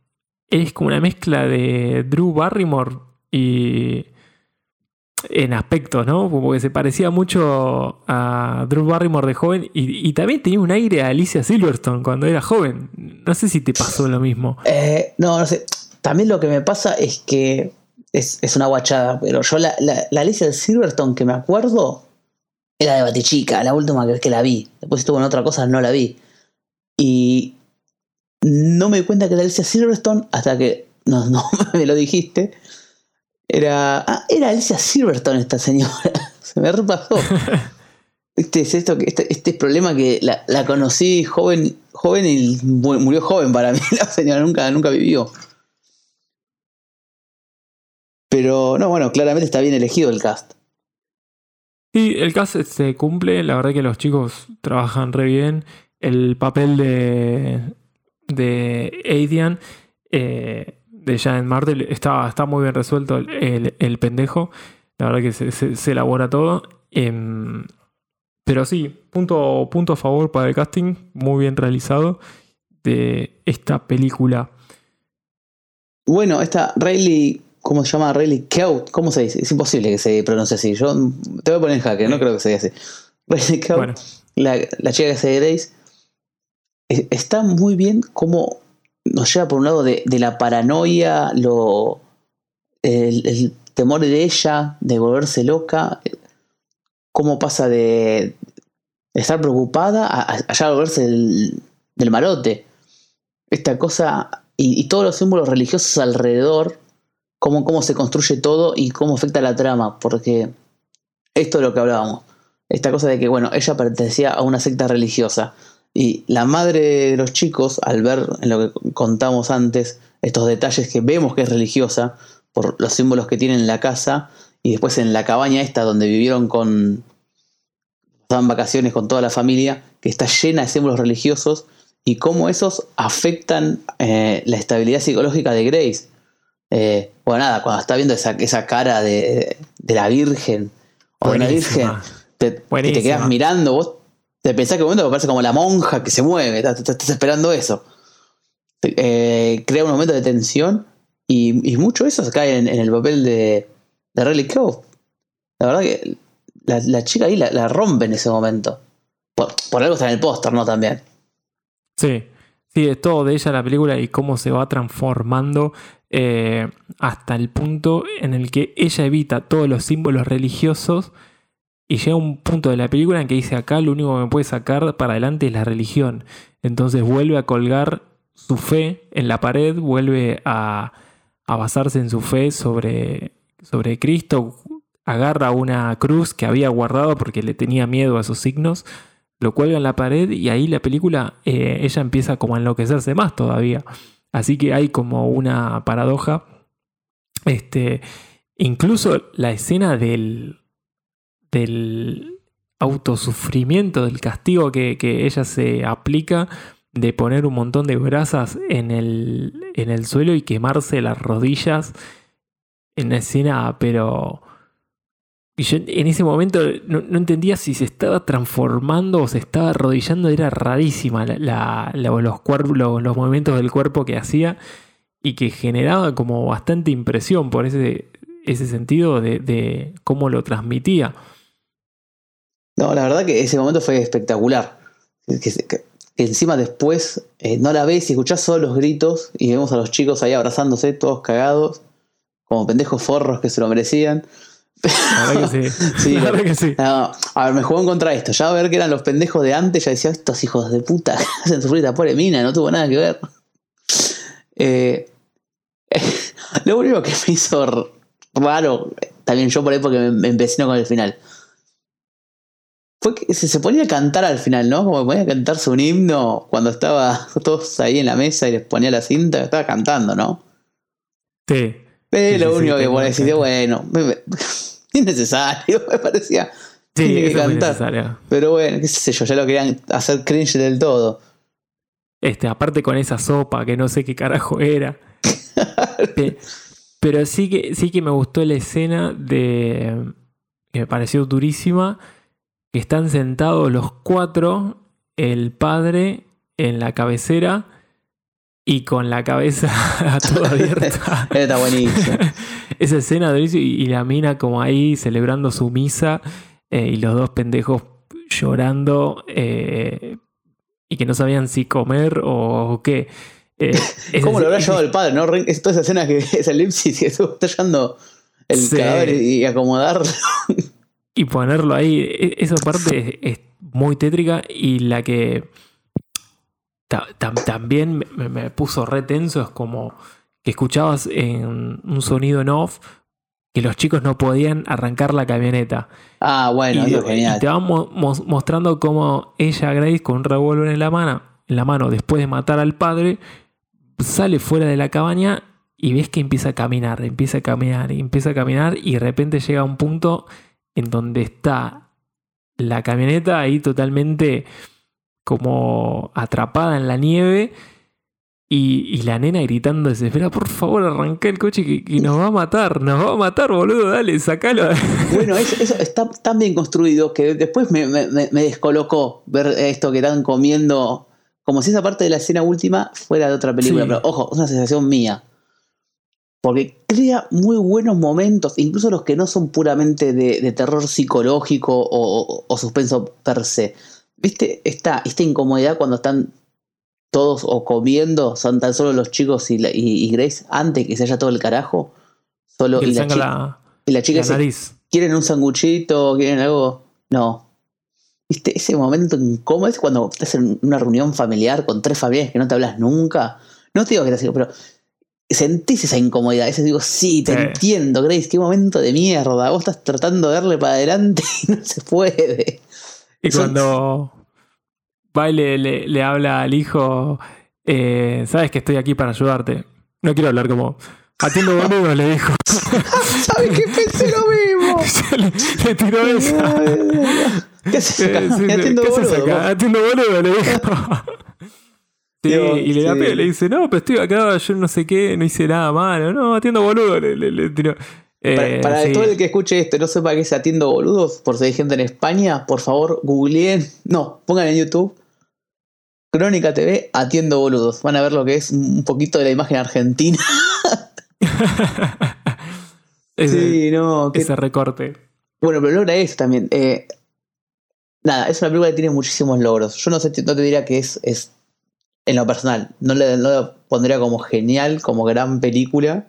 S3: es como una mezcla de Drew Barrymore y. En aspectos, ¿no? Como que se parecía mucho a Drew Barrymore de joven y, y también tenía un aire a Alicia Silverstone cuando era joven. No sé si te pasó lo mismo.
S2: Eh, no, no sé. También lo que me pasa es que es, es una guachada, pero yo la, la, la Alicia Silverstone que me acuerdo era de Batichica, la última vez que la vi. Después estuvo en otra cosa, no la vi. Y no me di cuenta que era Alicia Silverstone hasta que no, no me lo dijiste. Era, ah, era Alicia Silverstone esta señora. Se me repasó. Este es esto que este, este problema que la, la conocí joven, joven y mu- murió joven para mí. La señora nunca, nunca vivió. Pero no, bueno, claramente está bien elegido el cast.
S3: Sí, el cast se cumple, la verdad que los chicos trabajan re bien. El papel de, de Aidian, eh, de Janet Martel, está, está muy bien resuelto el, el- el pendejo. La verdad que se, se- se elabora todo. Em, pero sí, punto, punto a favor para el casting, muy bien realizado de esta película.
S2: Bueno, esta Rayleigh, ¿cómo se llama? Rayleigh Keough, ¿cómo se dice? Es imposible que se pronuncie así. Yo te voy a poner en jaque, no creo que se diga así. Rayleigh Keough,
S3: Bueno,
S2: la, la chica que hace Grace, está muy bien como nos lleva por un lado de, de la paranoia, lo, el, el temor de ella, de volverse loca, cómo pasa de estar preocupada a, a ya volverse del, del marote. Esta cosa y, y todos los símbolos religiosos alrededor, cómo, cómo se construye todo y cómo afecta la trama, porque esto es lo que hablábamos. Esta cosa de que, bueno, ella pertenecía a una secta religiosa. Y la madre de los chicos, al ver en lo que contamos antes, estos detalles que vemos que es religiosa, por los símbolos que tiene en la casa, y después en la cabaña esta donde vivieron con. pasaban vacaciones con toda la familia, que está llena de símbolos religiosos, y cómo esos afectan eh, la estabilidad psicológica de Grace. Eh, bueno, nada, cuando está viendo esa, esa cara de, de la Virgen, o de una Virgen, te, que te quedas mirando, vos te pensás que un momento parece como la monja que se mueve, estás, estás- esperando eso. Eh, crea un momento de tensión y, y mucho eso se cae en, en el papel de, de Riley Keough. La verdad que la, la chica ahí la, la rompe en ese momento. Por, por algo está en el póster, ¿no? También.
S3: Sí, sí, es todo de ella la película y cómo se va transformando eh, hasta el punto en el que ella evita todos los símbolos religiosos y llega un punto de la película en que dice acá lo único que me puede sacar para adelante es la religión. Entonces vuelve a colgar su fe en la pared, vuelve a, a basarse en su fe sobre, sobre Cristo, agarra una cruz que había guardado porque le tenía miedo a sus signos lo cuelga en la pared y ahí la película eh, ella empieza como a enloquecerse más todavía. Así que hay como una paradoja. Este, incluso la escena del, del autosufrimiento, del castigo que, que ella se aplica de poner un montón de brasas en el, en el suelo y quemarse las rodillas en la escena, pero... Y yo en ese momento no, entendía si se estaba transformando o se estaba arrodillando, era rarísima la, los, los, movimientos del cuerpo que hacía y que generaba como bastante impresión por ese, ese sentido de, de cómo lo transmitía.
S2: No, la verdad que ese momento fue espectacular. Que, que- que encima después eh, no la ves y escuchás solo los gritos y vemos a los chicos ahí abrazándose, todos cagados, como pendejos forros que se lo merecían.
S3: La verdad que sí. Que sí.
S2: No, a ver, me jugó en contra de esto. Ya a ver que eran los pendejos de antes, ya decía, estos hijos de puta que hacen sufrir a esta pobre mina, no tuvo nada que ver. Eh, lo único que me hizo raro, también yo por ahí porque me, me empecino con el final, fue que se, se ponía a cantar al final, ¿no? Como que ponía a cantarse un himno cuando estaba todos ahí en la mesa y les ponía la cinta, estaba cantando, ¿no?
S3: Sí.
S2: Pero
S3: Sí,
S2: lo
S3: sí,
S2: único que por decir, bueno, me- me- innecesario, me parecía.
S3: Sí,
S2: Tiene que cantar. Pero bueno, qué sé yo, ya lo querían hacer cringe del todo.
S3: Este, aparte con esa sopa que no sé qué carajo era. Pe- Pero sí que, sí que me gustó la escena de. que me pareció durísima. Que están sentados los cuatro, el padre en la cabecera y con la cabeza toda abierta.
S2: Está buenísimo.
S3: Esa escena durísima y, y la mina como ahí celebrando su misa eh, y los dos pendejos llorando eh, y que no sabían si comer o qué. Eh, es-
S2: ¿Cómo lo habrá llevado el padre? ¿no? Es toda esa escena que es elipsis que estuvo tallando el
S3: Sí.
S2: cadáver y acomodar.
S3: Y ponerlo ahí, e- esa parte es, es muy tétrica y la que ta- tam- también me, me puso re tenso es como que escuchabas en un sonido en off que los chicos no podían arrancar la camioneta.
S2: Ah, bueno,
S3: y,
S2: eso es genial.
S3: y te van mo- mos- mostrando cómo ella, Grace, con un revólver en la mano, en la mano, después de matar al padre, sale fuera de la cabaña y ves que empieza a caminar, empieza a caminar, empieza a caminar y de repente llega a un punto en donde está la camioneta ahí totalmente como atrapada en la nieve y, y la nena gritando desesperada, por favor arranca el coche que, que nos va a matar, nos va a matar, boludo, dale, sacalo.
S2: Bueno, eso, eso está tan bien construido que después me, me- descolocó ver esto que están comiendo. Como si esa parte de la escena última fuera de otra película.
S3: Sí.
S2: Pero ojo, es una sensación mía. Porque crea muy buenos momentos, incluso los que no son puramente de, de terror psicológico o, o- o suspenso per se. ¿Viste? Esta, esta incomodidad cuando están todos o comiendo, son tan solo los chicos y, la- y- y Grace, antes que se haya todo el carajo. Solo, y, la chica,
S3: la,
S2: y la chica
S3: nariz.
S2: ¿Quieren un sanguchito? ¿Quieren algo? No. ¿Viste? Ese momento incómodo es cuando estás en una reunión familiar con tres familiares que no te hablas nunca. No te digo que te así, pero sentís esa incomodidad. Ese digo, sí, te
S3: Sí.
S2: entiendo, Grace, qué momento de mierda. Vos estás tratando de darle para adelante y no se puede.
S3: Y
S2: Son-
S3: cuando va y le, le- le habla al hijo, eh, sabes que estoy aquí para ayudarte. No quiero hablar como atiendo boludo, le dijo.
S2: ¿Sabes qué pensé lo mismo?
S3: le, le tiró esa.
S2: ¿Qué haces
S3: Eh,
S2: acá?
S3: sí, sí,
S2: Atiendo
S3: ¿qué
S2: boludo,
S3: acá? Atiendo boludo, le dijo. Sí,
S2: Dios,
S3: y le da
S2: sí.
S3: pena, le dice, no, pero estoy acá, yo no sé qué, no hice nada malo, no, atiendo boludo, le, le- le tiró. Eh,
S2: Para, para
S3: sí.
S2: todo el que escuche esto y no sepa qué es atiendo boludos, por si hay gente en España, por favor, googleen, no, pongan en YouTube Crónica TV atiendo boludos. Van a ver lo que es un poquito de la imagen argentina.
S3: ese,
S2: sí, no,
S3: ese recorte.
S2: bueno, pero logra eso también. Eh, nada, es una película que tiene muchísimos logros. Yo no sé, no te diría que es, es en lo personal, no le, no pondría como genial, como gran película,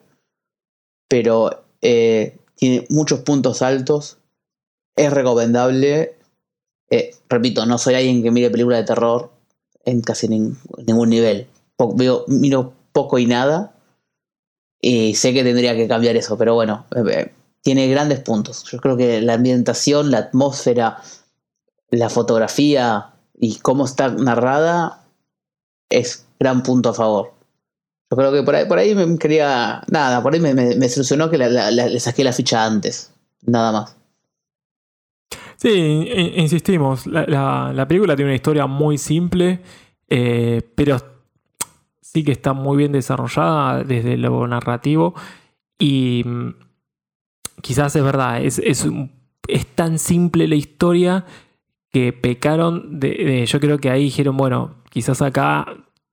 S2: pero eh, tiene muchos puntos altos, es recomendable. Eh, repito, no soy alguien que mire películas de terror en casi nin- ningún nivel. Veo, miro poco y nada. Y sé que tendría que cambiar eso, pero bueno, eh, eh, tiene grandes puntos. Yo creo que la ambientación, la atmósfera, la fotografía y cómo está narrada es gran punto a favor. Yo creo que por ahí, por ahí me quería. Nada, por ahí me, me, me solucionó que la- la- le saqué la ficha antes. Nada más.
S3: Sí, in- insistimos, la, la- la película tiene una historia muy simple, eh, pero sí que está muy bien desarrollada desde lo narrativo y mm, quizás es verdad, es, es, es tan simple la historia que pecaron Yo creo que ahí dijeron, bueno, quizás acá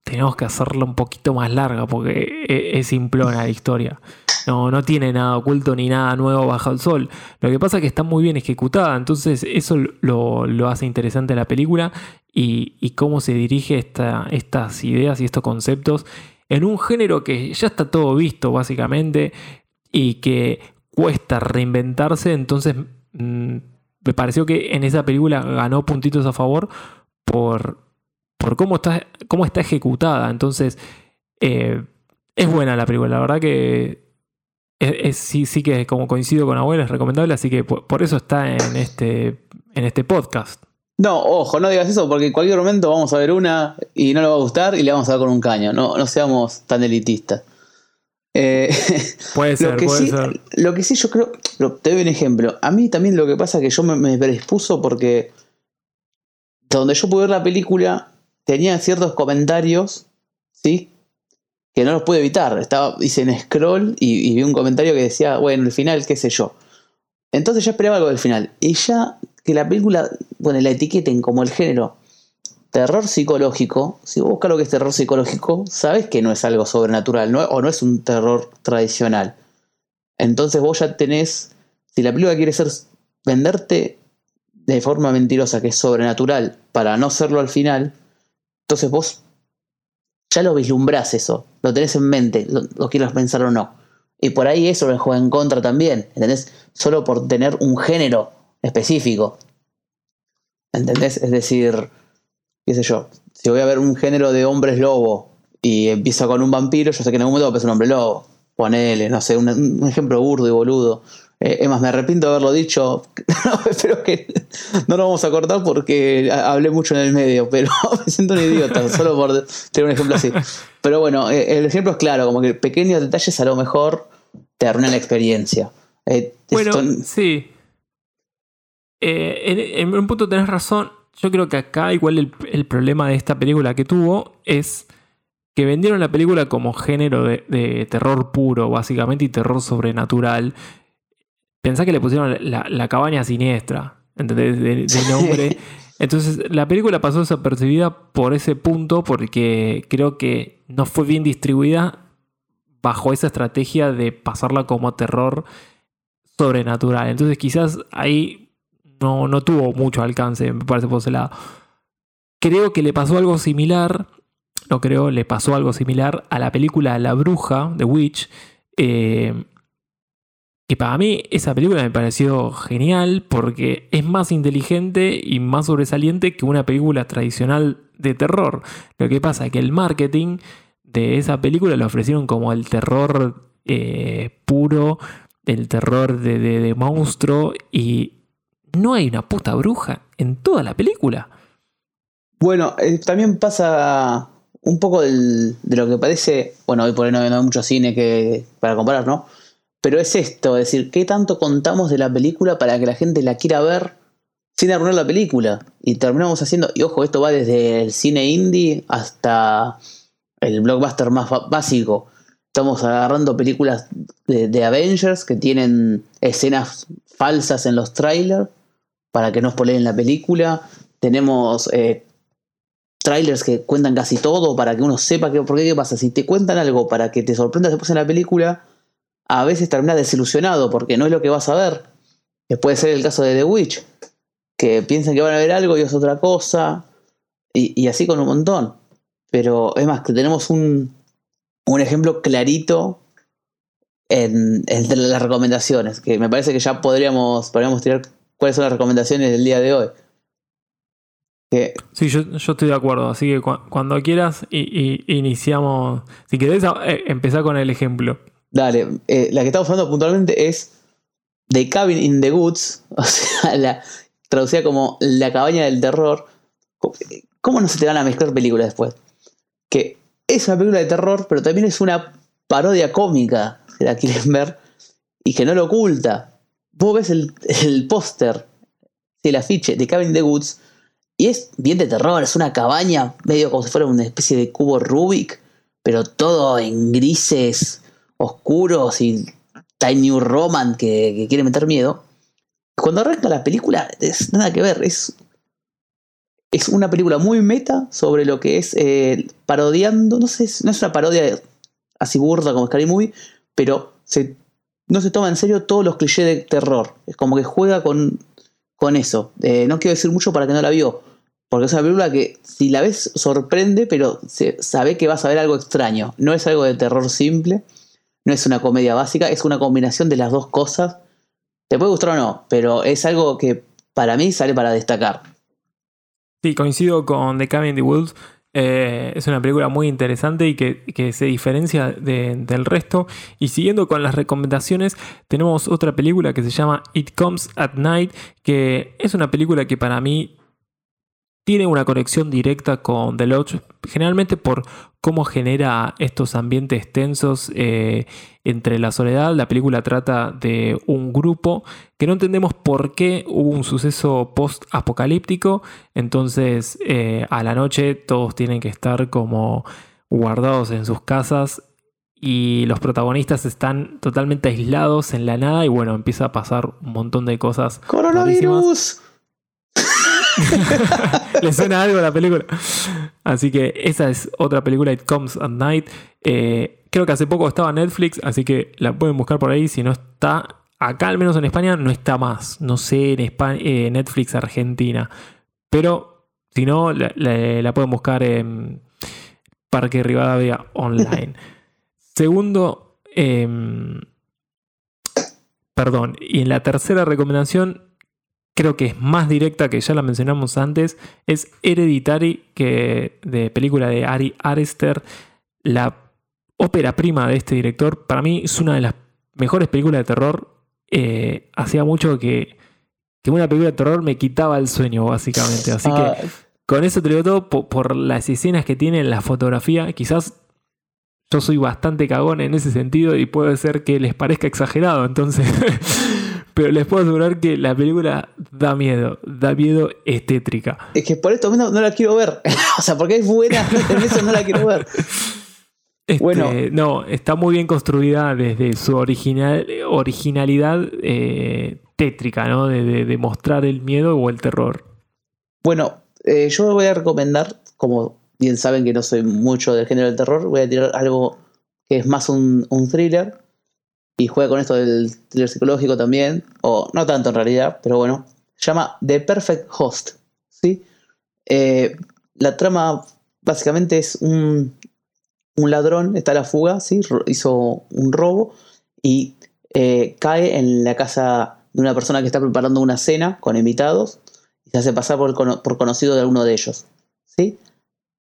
S3: tenemos que hacerla un poquito más larga porque e- es simplona la historia. No, no tiene nada oculto ni nada nuevo bajo el sol. Lo que pasa es que está muy bien ejecutada, entonces eso lo, lo hace interesante la película y, y cómo se dirige esta- estas ideas y estos conceptos en un género que ya está todo visto básicamente y que cuesta reinventarse, entonces mm, me pareció que en esa película ganó puntitos a favor por, por cómo, está, cómo está ejecutada, entonces eh, es buena la película, la verdad que es, es- sí, sí que como coincido con Abuelo es recomendable, así que por, por eso está en este, en este podcast.
S2: No, ojo, no digas eso porque en cualquier momento vamos a ver una y no le va a gustar y le vamos a dar con un caño. No, no seamos tan elitistas. Eh,
S3: Puede ser,
S2: lo, que
S3: puede
S2: sí,
S3: ser.
S2: lo que sí yo creo, te doy un ejemplo. A mí también lo que pasa es que yo me, me predispuso porque donde yo pude ver la película tenía ciertos comentarios, ¿sí? Que no los pude evitar. Estaba, hice en scroll y, vi un comentario que decía, bueno, el final, qué sé yo. Entonces ya esperaba algo del final. Y ya que la película, bueno, la etiqueten como el género terror psicológico, si vos buscas lo que es terror psicológico, sabes que no es algo sobrenatural o no es un terror tradicional. Entonces vos ya tenés, si la película quiere ser venderte de forma mentirosa que es sobrenatural para no serlo al final, entonces vos ya lo vislumbrás eso, lo tenés en mente, lo, quieras pensar o no. Y por ahí eso le juega en contra también, ¿entendés? Solo por tener un género específico. ¿Entendés? Es decir, qué sé yo, si voy a ver un género de hombres lobo y empieza con un vampiro, yo sé que en algún momento va a un hombre lobo. Ponele, no sé, un, ejemplo burdo y boludo. Eh, es más, me arrepiento de haberlo dicho. Espero que no lo vamos a cortar porque hablé mucho en el medio, pero me siento un idiota, solo por tener un ejemplo así. Pero bueno, eh, el ejemplo es claro, como que pequeños detalles a lo mejor te arruinan la experiencia.
S3: Eh, bueno, sí. en, un punto tenés razón. Yo creo que acá igual el problema de esta película que tuvo es que vendieron la película como género de, terror puro, básicamente, y terror sobrenatural. Pensá que le pusieron la, cabaña siniestra, ¿entendés? De, nombre. Entonces, la película pasó desapercibida por ese punto, porque creo que no fue bien distribuida bajo esa estrategia de pasarla como terror sobrenatural. Entonces, quizás ahí no, no tuvo mucho alcance, me parece por ese lado. Creo que le pasó algo similar no creo, le pasó algo similar a la película La Bruja de Witch. Eh, que para mí esa película me pareció genial porque es más inteligente y más sobresaliente que una película tradicional de terror. Lo que pasa es que el marketing de esa película lo ofrecieron como el terror eh, puro, el terror de, monstruo y no hay una puta bruja en toda la película.
S2: Bueno, eh, también pasa un poco de lo que parece, bueno, hoy por hoy no, hay mucho cine que, para comparar, ¿no? Pero es esto, es decir, ¿qué tanto contamos de la película para que la gente la quiera ver sin arruinar la película? Y terminamos haciendo, y ojo, esto va desde el cine indie hasta el blockbuster más básico. Estamos agarrando películas de, Avengers que tienen escenas falsas en los trailers para que no spoileen la película. Tenemos eh, trailers que cuentan casi todo para que uno sepa qué, por qué, qué pasa. Si te cuentan algo para que te sorprendas después en la película, a veces terminas desilusionado porque no es lo que vas a ver. Que puede ser el caso de The Witch, que piensan que van a ver algo y es otra cosa, y, así con un montón. Pero es más, que tenemos un, un ejemplo clarito en, entre las recomendaciones, que me parece que ya podríamos, podríamos tirar cuáles son las recomendaciones del día de hoy.
S3: Sí, yo, estoy de acuerdo. Así que cuando quieras, y, iniciamos. Si querés, eh, empezar con el ejemplo.
S2: Dale, eh, la que estamos hablando puntualmente es The Cabin in the Woods, o sea, la, traducida como La cabaña del terror. ¿Cómo no se te van a mezclar películas después? Que es una película de terror, pero también es una parodia cómica, si la quieren ver, y que no lo oculta. Vos ves el, el póster, el afiche de Cabin in the Woods y es bien de terror, es una cabaña, medio como si fuera una especie de cubo Rubik, pero todo en grises oscuros y Tiny Roman que, quiere meter miedo. Cuando arranca la película, es nada que ver, es, es una película muy meta sobre lo que es eh, parodiando, no sé, no es una parodia así burda como Scary Movie, pero no se toma en serio todos los clichés de terror. Es como que juega con con eso. Eh, no quiero decir mucho para que no la vio, porque es una película que si la ves sorprende, pero se sabe que vas a ver algo extraño. No es algo de terror simple, no es una comedia básica, es una combinación de las dos cosas. Te puede gustar o no, pero es algo que para mí sale para destacar.
S3: Sí, coincido con The Cabin in the Woods. Eh, es una película muy interesante y que, se diferencia del resto. Y siguiendo con las recomendaciones, tenemos otra película que se llama It Comes at Night, que es una película que para mí tiene una conexión directa con The Lodge, generalmente por cómo genera estos ambientes tensos eh, entre la soledad. La película trata de un grupo que no entendemos por qué hubo un suceso post-apocalíptico, entonces eh, a la noche todos tienen que estar como guardados en sus casas y los protagonistas están totalmente aislados en la nada y bueno, empieza a pasar un montón de cosas.
S2: ¡Coronavirus!
S3: ¿Le suena algo a la película? Así que esa es otra película, It Comes at Night. Eh, creo que hace poco estaba en Netflix, así que la pueden buscar por ahí. Si no está, acá al menos en España no está más. No sé en España, eh, Netflix Argentina. Pero si no, la, pueden buscar en Parque Rivadavia online. Segundo, em, perdón, y en la tercera recomendación creo que es más directa, que ya la mencionamos antes, es Hereditary, que de película de Ari Arester, la ópera prima de este director. Para mí es una de las mejores películas de terror. Eh, hacía mucho que, que, una película de terror me quitaba el sueño, básicamente. Así que con eso te digo todo, por, las escenas que tiene en la fotografía, quizás yo soy bastante cagón en ese sentido y puede ser que les parezca exagerado, entonces Pero les puedo asegurar que la película da miedo, da miedo estétrica.
S2: Es que por esto no, no la quiero ver. o sea, porque es buena, en eso no la quiero ver.
S3: Este, bueno, no, está muy bien construida desde su original, originalidad eh, tétrica, ¿no? De, mostrar el miedo o el terror.
S2: Bueno, eh, yo voy a recomendar, como bien saben que no soy mucho del género del terror, voy a tirar algo que es más un, un thriller, y juega con esto del thriller psicológico también, o no tanto en realidad, pero bueno, se llama The Perfect Host. ¿sí? Eh, la trama básicamente es un, un, ladrón, está a la fuga, ¿sí? hizo un robo y eh, cae en la casa de una persona que está preparando una cena con invitados y se hace pasar por, por conocido de alguno de ellos. ¿sí?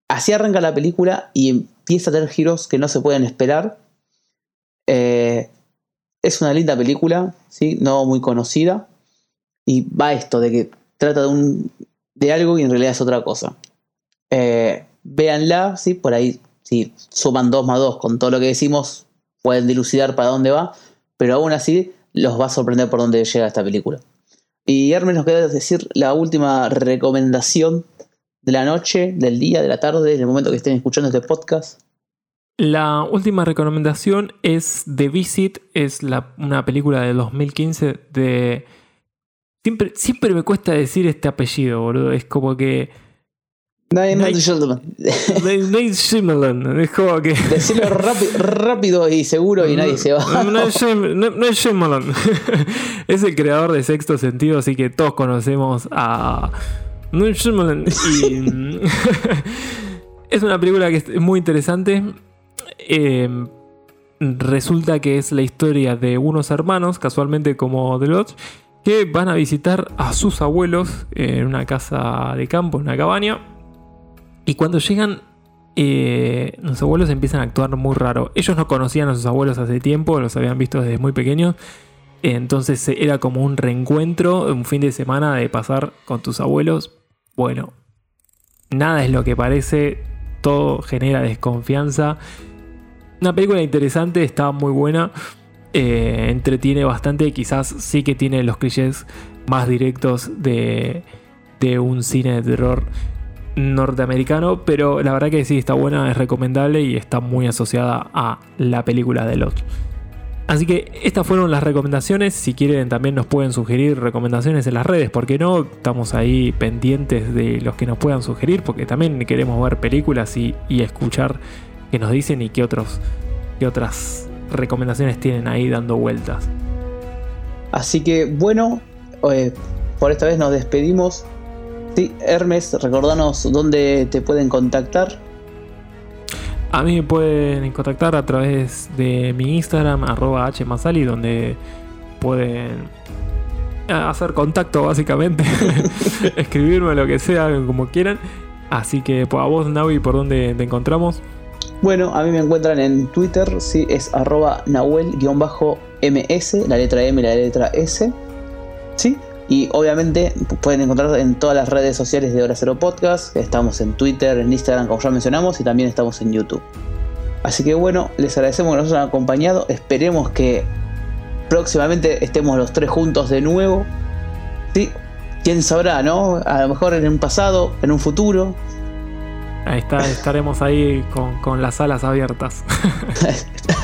S2: Así arranca la película y empieza a tener giros que no se pueden esperar. Eh, es una linda película, ¿sí? no muy conocida. Y va esto, de que trata de, un, de algo y en realidad es otra cosa. Eh, véanla, ¿sí? por ahí, si suman 2 más 2 con todo lo que decimos, pueden dilucidar para dónde va, pero aún así los va a sorprender por dónde llega esta película. Y Hermes nos queda decir la última recomendación de la noche, del día, de la tarde, del momento que estén escuchando este podcast.
S3: La última recomendación es The Visit, es una película de 2015 de... Siempre, siempre me cuesta decir este apellido, boludo. Es como que...
S2: Night, Night Shyamalan.
S3: Es como que...
S2: Decirlo rápido, y seguro y nadie se va.
S3: No, es Shyamalan. Es el creador de Sexto Sentido, así que todos conocemos a... No es Shyamalan. Y... es una película que es muy interesante. Em, resulta que es la historia de unos hermanos, casualmente como The Lodge, que van a visitar a sus abuelos en una casa de campo, en una cabaña. Y cuando llegan, eh, los abuelos empiezan a actuar muy raro. Ellos no conocían a sus abuelos hace tiempo, los habían visto desde muy pequeños. Entonces era como un reencuentro, un fin de semana de pasar con tus abuelos. Bueno, nada es lo que parece, todo genera desconfianza una película interesante, está muy buena. Eh, entretiene bastante. Quizás sí que tiene los clichés más directos de, de un cine de terror norteamericano. Pero la verdad que sí, está buena, es recomendable y está muy asociada a la película de Lot. Así que estas fueron las recomendaciones. Si quieren también nos pueden sugerir recomendaciones en las redes, porque no estamos ahí pendientes de los que nos puedan sugerir, porque también queremos ver películas y, y escuchar que nos dicen y qué, otros, qué otras recomendaciones tienen ahí dando vueltas.
S2: Así que bueno, eh, por esta vez nos despedimos. Sí, Hermes, recordanos dónde te pueden contactar.
S3: A mí me pueden contactar a través de mi Instagram, arroba hmasali, donde pueden hacer contacto básicamente, escribirme lo que sea, como quieran. Así que pues, a vos, Navi, ¿por dónde te encontramos?
S2: Bueno, a mí me encuentran en Twitter, sí, es arroba nahuel-ms, la letra M y la letra S. Sí, y obviamente pueden encontrar en todas las redes sociales de Hora Cero Podcast. Estamos en Twitter, en Instagram, como ya mencionamos, y también estamos en YouTube. Así que bueno, les agradecemos que nos hayan acompañado. Esperemos que próximamente estemos los tres juntos de nuevo. Sí, quién sabrá, ¿no? A lo mejor en un pasado, en un futuro.
S3: Ahí está, estaremos ahí con, las alas abiertas.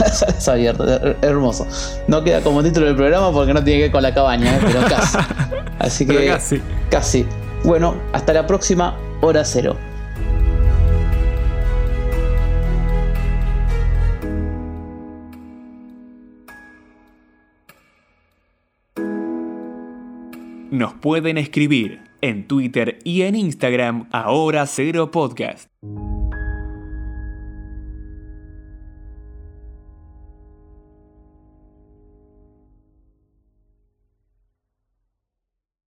S2: las alas abiertas, hermoso. No queda como título del programa porque no tiene que ver con la cabaña, ¿eh? pero casi. Así que casi. casi. Bueno, hasta la próxima hora cero.
S4: Nos pueden escribir en Twitter y en Instagram a Hora Cero Podcast.